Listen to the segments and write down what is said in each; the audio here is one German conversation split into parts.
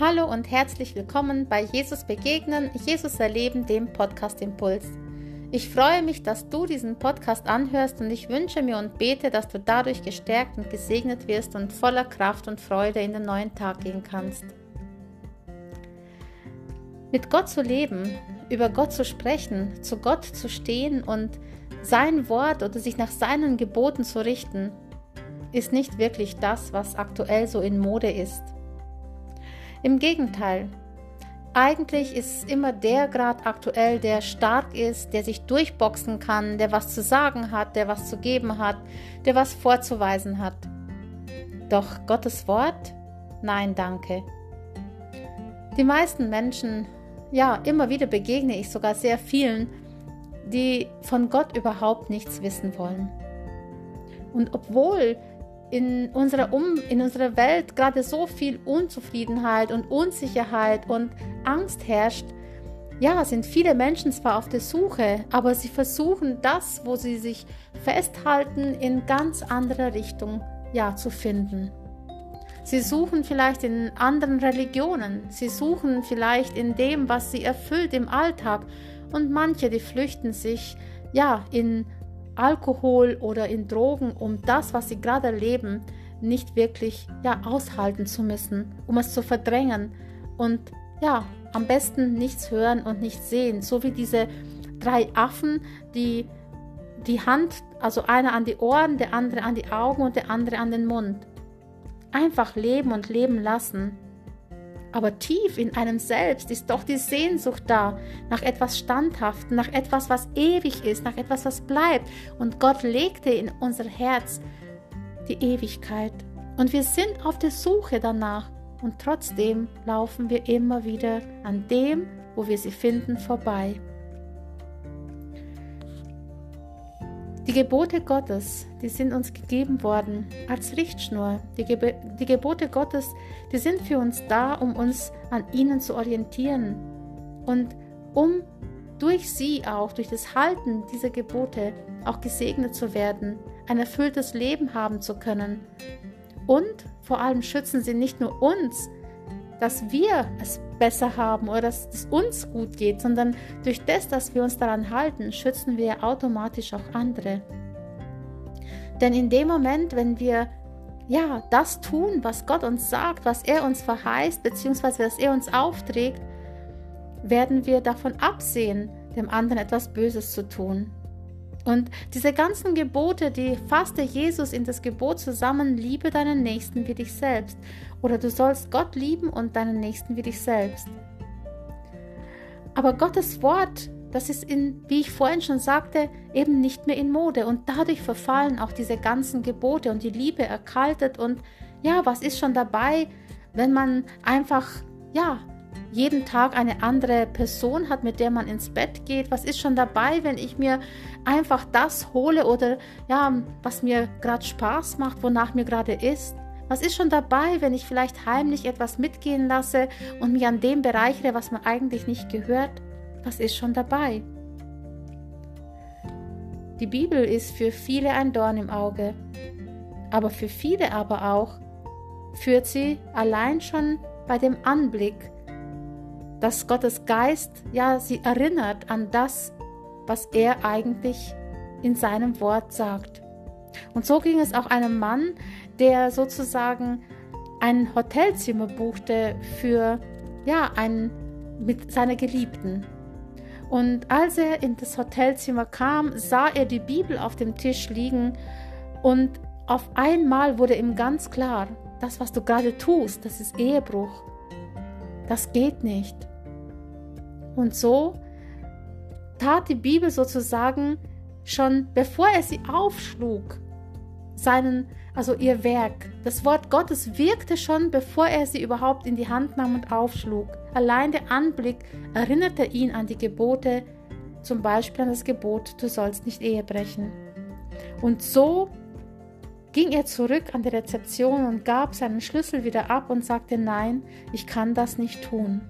Hallo und herzlich willkommen bei Jesus Begegnen, Jesus Erleben, dem Podcast Impuls. Ich freue mich, dass du diesen Podcast anhörst und ich wünsche mir und bete, dass du dadurch gestärkt und gesegnet wirst und voller Kraft und Freude in den neuen Tag gehen kannst. Mit Gott zu leben, über Gott zu sprechen, zu Gott zu stehen und sein Wort oder sich nach seinen Geboten zu richten, ist nicht wirklich das, was aktuell so in Mode ist. Im Gegenteil, eigentlich ist immer der Grad aktuell, der stark ist, der sich durchboxen kann, der was zu sagen hat, der was zu geben hat, der was vorzuweisen hat. Doch Gottes Wort? Nein, danke. Die meisten Menschen, ja, immer wieder begegne ich sogar sehr vielen, die von Gott überhaupt nichts wissen wollen. Und obwohl in unserer, um in unserer Welt gerade so viel Unzufriedenheit und Unsicherheit und Angst herrscht, ja, sind viele Menschen zwar auf der Suche, aber sie versuchen das, wo sie sich festhalten, in ganz anderer Richtung ja zu finden. Sie suchen vielleicht in anderen Religionen, sie suchen vielleicht in dem, was sie erfüllt im Alltag. Und manche, die flüchten sich ja in Alkohol oder in Drogen, um das, was sie gerade erleben, nicht wirklich ja aushalten zu müssen, um es zu verdrängen und ja, am besten nichts hören und nichts sehen, so wie diese drei Affen, die die Hand, also einer an die Ohren, der andere an die Augen und der andere an den Mund. Einfach leben und leben lassen. Aber tief in einem selbst ist doch die Sehnsucht da nach etwas Standhaftem, nach etwas, was ewig ist, nach etwas, was bleibt. Und Gott legte in unser Herz die Ewigkeit. Und wir sind auf der Suche danach. Und trotzdem laufen wir immer wieder an dem, wo wir sie finden, vorbei. Die Gebote Gottes, die sind uns gegeben worden als Richtschnur. Die, Geb die, Gebote Gottes, die sind für uns da, um uns an ihnen zu orientieren und um durch sie auch, durch das Halten dieser Gebote auch gesegnet zu werden, ein erfülltes Leben haben zu können. Und vor allem schützen sie nicht nur uns, dass wir es besser haben oder dass es uns gut geht, sondern durch das, dass wir uns daran halten, schützen wir automatisch auch andere. Denn in dem Moment, wenn wir ja das tun, was Gott uns sagt, was er uns verheißt, beziehungsweise was er uns aufträgt, werden wir davon absehen, dem anderen etwas Böses zu tun. Und diese ganzen Gebote, die fasste Jesus in das Gebot zusammen, liebe deinen Nächsten wie dich selbst. Oder du sollst Gott lieben und deinen Nächsten wie dich selbst. Aber Gottes Wort, das ist in, wie ich vorhin schon sagte, eben nicht mehr in Mode. Und dadurch verfallen auch diese ganzen Gebote und die Liebe erkaltet. Und ja, was ist schon dabei, wenn man einfach, ja, jeden Tag eine andere Person hat, mit der man ins Bett geht? Was ist schon dabei, wenn ich mir einfach das hole oder ja, was mir gerade Spaß macht, wonach mir gerade ist? Was ist schon dabei, wenn ich vielleicht heimlich etwas mitgehen lasse und mich an dem bereichere, was mir eigentlich nicht gehört? Was ist schon dabei? Die Bibel ist für viele ein Dorn im Auge, aber für viele aber auch führt sie allein schon bei dem Anblick dass Gottes Geist ja sie erinnert an das, was er eigentlich in seinem Wort sagt. Und so ging es auch einem Mann, der sozusagen ein Hotelzimmer buchte für ja, einen mit seiner Geliebten. Und als er in das Hotelzimmer kam, sah er die Bibel auf dem Tisch liegen und auf einmal wurde ihm ganz klar, das, was du gerade tust, das ist Ehebruch. Das geht nicht. Und so tat die Bibel sozusagen schon bevor er sie aufschlug, seinen, also ihr Werk. Das Wort Gottes wirkte schon, bevor er sie überhaupt in die Hand nahm und aufschlug. Allein der Anblick erinnerte ihn an die Gebote, zum Beispiel an das Gebot, du sollst nicht Ehe brechen. Und so ging er zurück an die Rezeption und gab seinen Schlüssel wieder ab und sagte, nein, ich kann das nicht tun.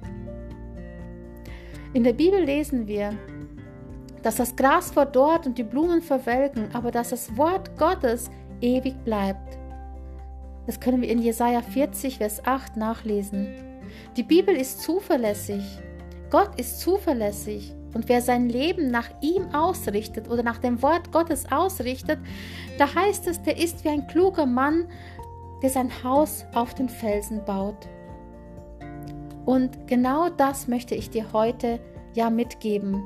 In der Bibel lesen wir, dass das Gras verdorrt und die Blumen verwelken, aber dass das Wort Gottes ewig bleibt. Das können wir in Jesaja 40, Vers 8 nachlesen. Die Bibel ist zuverlässig. Gott ist zuverlässig. Und wer sein Leben nach ihm ausrichtet oder nach dem Wort Gottes ausrichtet, da heißt es, der ist wie ein kluger Mann, der sein Haus auf den Felsen baut. Und genau das möchte ich dir heute ja mitgeben.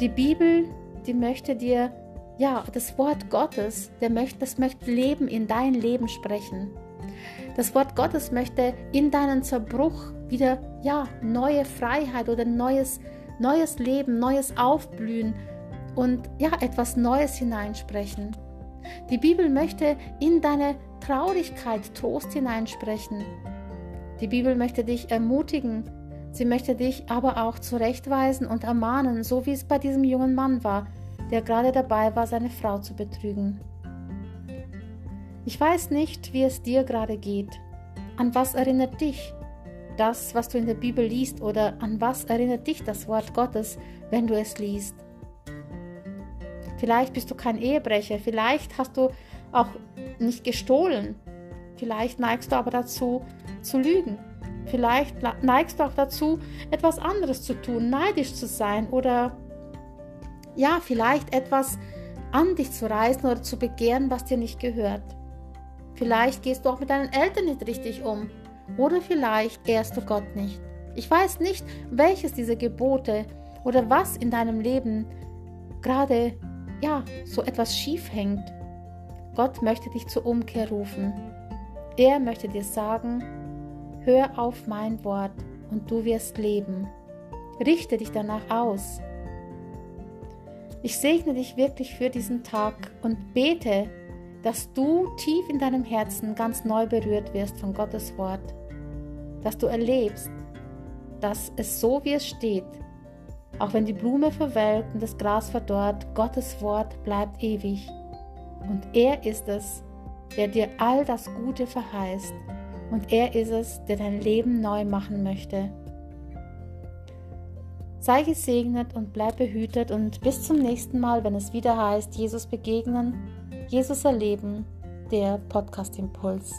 Die Bibel, die möchte dir, ja, das Wort Gottes, der möchte, das möchte Leben in dein Leben sprechen. Das Wort Gottes möchte in deinen Zerbruch wieder, ja, neue Freiheit oder neues, neues Leben, neues Aufblühen und ja, etwas Neues hineinsprechen. Die Bibel möchte in deine Traurigkeit Trost hineinsprechen. Die Bibel möchte dich ermutigen, sie möchte dich aber auch zurechtweisen und ermahnen, so wie es bei diesem jungen Mann war, der gerade dabei war, seine Frau zu betrügen. Ich weiß nicht, wie es dir gerade geht. An was erinnert dich das, was du in der Bibel liest, oder an was erinnert dich das Wort Gottes, wenn du es liest? Vielleicht bist du kein Ehebrecher, vielleicht hast du auch nicht gestohlen, vielleicht neigst du aber dazu zu lügen, vielleicht neigst du auch dazu, etwas anderes zu tun, neidisch zu sein oder ja, vielleicht etwas an dich zu reißen oder zu begehren, was dir nicht gehört. Vielleicht gehst du auch mit deinen Eltern nicht richtig um oder vielleicht ehrst du Gott nicht. Ich weiß nicht, welches dieser Gebote oder was in deinem Leben gerade ja, so etwas schief hängt. Gott möchte dich zur Umkehr rufen. Er möchte dir sagen, hör auf mein Wort und du wirst leben. Richte dich danach aus. Ich segne dich wirklich für diesen Tag und bete, dass du tief in deinem Herzen ganz neu berührt wirst von Gottes Wort, dass du erlebst, dass es so wie es steht, auch wenn die Blume verwelkt und das Gras verdorrt, Gottes Wort bleibt ewig. Und er ist es, der dir all das Gute verheißt. Und er ist es, der dein Leben neu machen möchte. Sei gesegnet und bleib behütet und bis zum nächsten Mal, wenn es wieder heißt, Jesus begegnen, Jesus erleben, der Podcast Impuls.